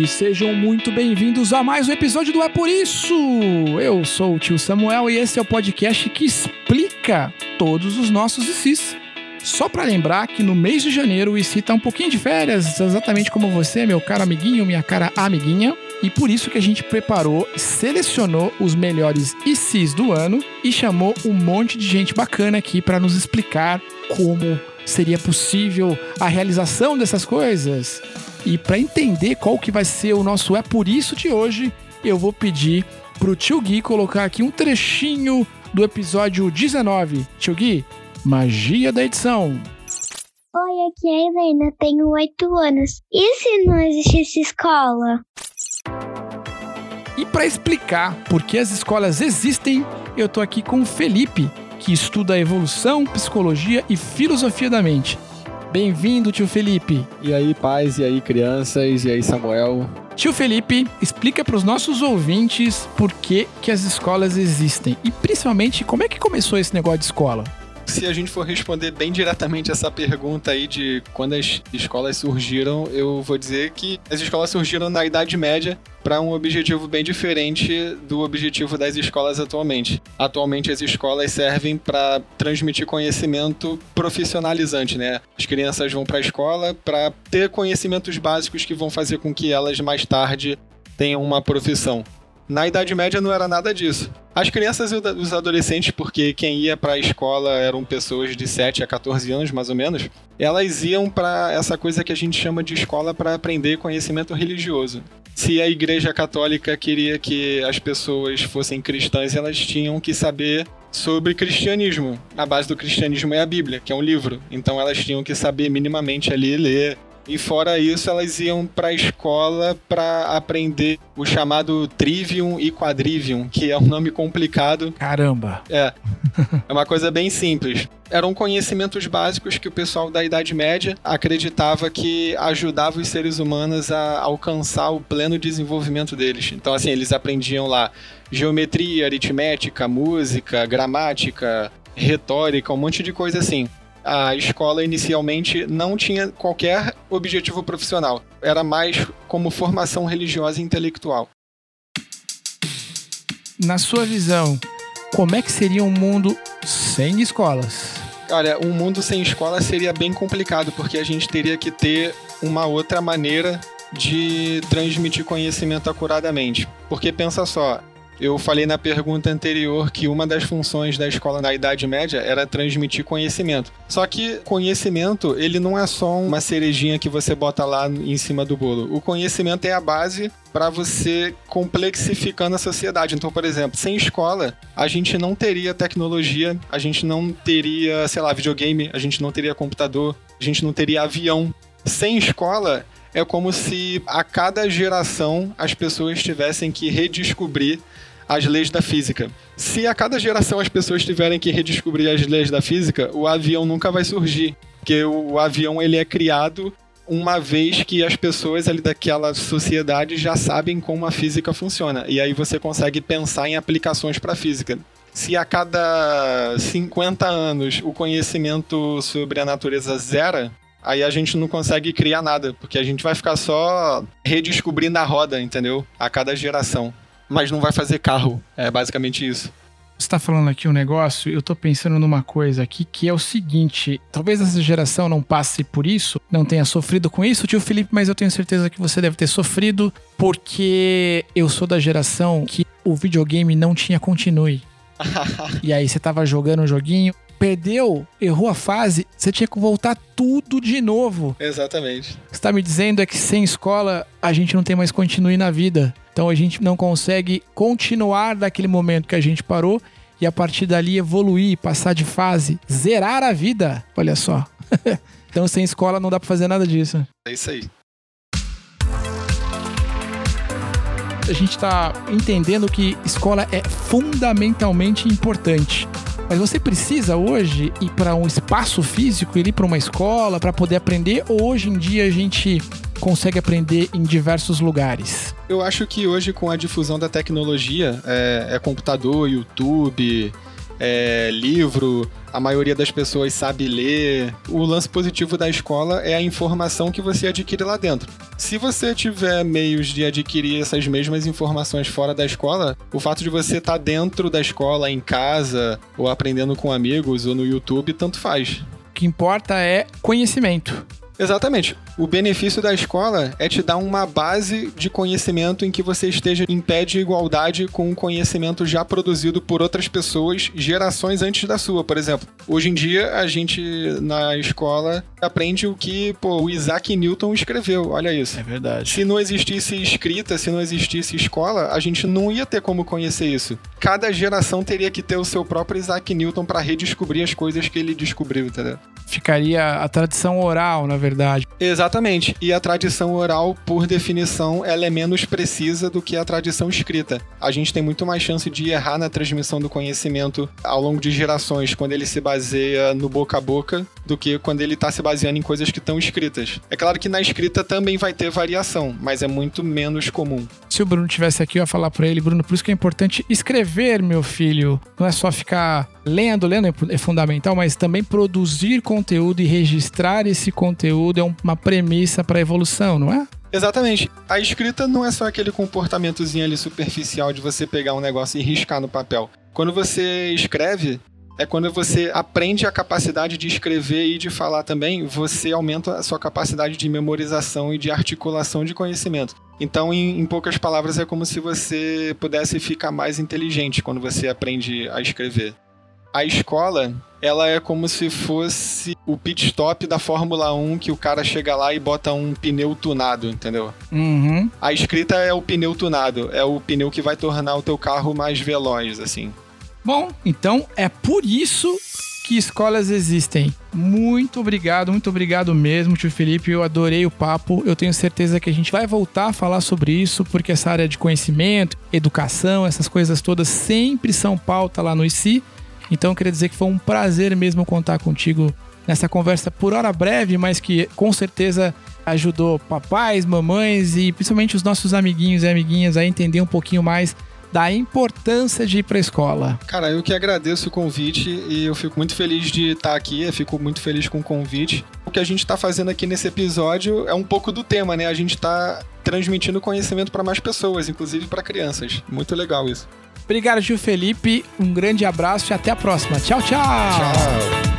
E sejam muito bem-vindos a mais um episódio do É Por Isso! Eu sou o tio Samuel e esse é o podcast que explica todos os nossos ICs. Só para lembrar que no mês de janeiro o IC tá um pouquinho de férias, exatamente como você, meu caro amiguinho, minha cara amiguinha. E por isso que a gente preparou, selecionou os melhores ICs do ano e chamou um monte de gente bacana aqui para nos explicar como seria possível a realização dessas coisas. E para entender qual que vai ser o nosso é por isso de hoje, eu vou pedir pro tio Gui colocar aqui um trechinho do episódio 19. Tio Gui, magia da edição. Oi, aqui é a Helena, tenho 8 anos. E se não existisse escola? E para explicar por que as escolas existem, eu tô aqui com o Felipe, que estuda evolução, psicologia e filosofia da mente. Bem-vindo, tio Felipe. E aí, pais, e aí, crianças, e aí, Samuel. Tio Felipe, explica para os nossos ouvintes por que, que as escolas existem e principalmente como é que começou esse negócio de escola se a gente for responder bem diretamente essa pergunta aí de quando as escolas surgiram, eu vou dizer que as escolas surgiram na Idade Média para um objetivo bem diferente do objetivo das escolas atualmente. Atualmente as escolas servem para transmitir conhecimento profissionalizante, né? As crianças vão para a escola para ter conhecimentos básicos que vão fazer com que elas mais tarde tenham uma profissão. Na Idade Média não era nada disso. As crianças e os adolescentes, porque quem ia para a escola eram pessoas de 7 a 14 anos, mais ou menos, elas iam para essa coisa que a gente chama de escola para aprender conhecimento religioso. Se a Igreja Católica queria que as pessoas fossem cristãs, elas tinham que saber sobre cristianismo. A base do cristianismo é a Bíblia, que é um livro. Então elas tinham que saber minimamente ali ler e fora isso, elas iam para a escola para aprender o chamado Trivium e Quadrivium, que é um nome complicado. Caramba! É. É uma coisa bem simples. Eram conhecimentos básicos que o pessoal da Idade Média acreditava que ajudava os seres humanos a alcançar o pleno desenvolvimento deles. Então, assim, eles aprendiam lá geometria, aritmética, música, gramática, retórica, um monte de coisa assim a escola inicialmente não tinha qualquer objetivo profissional. Era mais como formação religiosa e intelectual. Na sua visão, como é que seria um mundo sem escolas? Olha, um mundo sem escola seria bem complicado, porque a gente teria que ter uma outra maneira de transmitir conhecimento acuradamente. Porque pensa só, eu falei na pergunta anterior que uma das funções da escola na Idade Média era transmitir conhecimento. Só que conhecimento, ele não é só uma cerejinha que você bota lá em cima do bolo. O conhecimento é a base para você complexificando a sociedade. Então, por exemplo, sem escola, a gente não teria tecnologia, a gente não teria, sei lá, videogame, a gente não teria computador, a gente não teria avião. Sem escola, é como se a cada geração as pessoas tivessem que redescobrir as leis da física. Se a cada geração as pessoas tiverem que redescobrir as leis da física, o avião nunca vai surgir, porque o, o avião ele é criado uma vez que as pessoas ali daquela sociedade já sabem como a física funciona. E aí você consegue pensar em aplicações para a física. Se a cada 50 anos o conhecimento sobre a natureza zera, aí a gente não consegue criar nada, porque a gente vai ficar só redescobrindo a roda, entendeu? A cada geração mas não vai fazer carro. É basicamente isso. Você está falando aqui um negócio, eu estou pensando numa coisa aqui que é o seguinte: talvez essa geração não passe por isso, não tenha sofrido com isso, tio Felipe, mas eu tenho certeza que você deve ter sofrido, porque eu sou da geração que o videogame não tinha continue. e aí você tava jogando um joguinho, perdeu, errou a fase, você tinha que voltar tudo de novo. Exatamente. O que você tá me dizendo é que sem escola a gente não tem mais continue na vida. Então a gente não consegue continuar daquele momento que a gente parou e a partir dali evoluir, passar de fase, zerar a vida. Olha só. então sem escola não dá para fazer nada disso. É isso aí. A gente está entendendo que escola é fundamentalmente importante. Mas você precisa hoje ir para um espaço físico, ir para uma escola para poder aprender? Ou hoje em dia a gente consegue aprender em diversos lugares? Eu acho que hoje, com a difusão da tecnologia, é, é computador, YouTube, é, livro, a maioria das pessoas sabe ler. O lance positivo da escola é a informação que você adquire lá dentro. Se você tiver meios de adquirir essas mesmas informações fora da escola, o fato de você estar tá dentro da escola, em casa, ou aprendendo com amigos, ou no YouTube, tanto faz. O que importa é conhecimento. Exatamente. O benefício da escola é te dar uma base de conhecimento em que você esteja em pé de igualdade com o conhecimento já produzido por outras pessoas gerações antes da sua, por exemplo. Hoje em dia, a gente na escola aprende o que pô, o Isaac Newton escreveu. Olha isso. É verdade. Se não existisse escrita, se não existisse escola, a gente não ia ter como conhecer isso. Cada geração teria que ter o seu próprio Isaac Newton para redescobrir as coisas que ele descobriu, entendeu? Ficaria a tradição oral, na verdade. Exatamente. E a tradição oral, por definição, ela é menos precisa do que a tradição escrita. A gente tem muito mais chance de errar na transmissão do conhecimento ao longo de gerações, quando ele se baseia no boca a boca, do que quando ele está se baseando em coisas que estão escritas. É claro que na escrita também vai ter variação, mas é muito menos comum. Se o Bruno tivesse aqui, eu ia falar para ele, Bruno, por isso que é importante escrever, meu filho. Não é só ficar lendo, lendo é fundamental, mas também produzir conteúdo e registrar esse conteúdo é uma premissa para a evolução, não é? Exatamente. A escrita não é só aquele comportamentozinho ali superficial de você pegar um negócio e riscar no papel. Quando você escreve, é quando você aprende a capacidade de escrever e de falar também, você aumenta a sua capacidade de memorização e de articulação de conhecimento. Então, em, em, poucas palavras, é como se você pudesse ficar mais inteligente quando você aprende a escrever a escola ela é como se fosse o pit stop da Fórmula 1 que o cara chega lá e bota um pneu tunado, entendeu? Uhum. A escrita é o pneu tunado, é o pneu que vai tornar o teu carro mais veloz, assim. Bom, então é por isso que escolas existem. Muito obrigado, muito obrigado mesmo, tio Felipe. Eu adorei o papo. Eu tenho certeza que a gente vai voltar a falar sobre isso, porque essa área de conhecimento, educação, essas coisas todas sempre são pauta lá no ICI. Então eu queria dizer que foi um prazer mesmo contar contigo nessa conversa por hora breve, mas que com certeza ajudou papais, mamães e principalmente os nossos amiguinhos e amiguinhas a entender um pouquinho mais da importância de ir para a escola. Cara, eu que agradeço o convite e eu fico muito feliz de estar aqui, eu fico muito feliz com o convite. O que a gente está fazendo aqui nesse episódio é um pouco do tema, né? A gente está transmitindo conhecimento para mais pessoas, inclusive para crianças. Muito legal isso. Obrigado, Gil Felipe. Um grande abraço e até a próxima. Tchau, tchau. Tchau.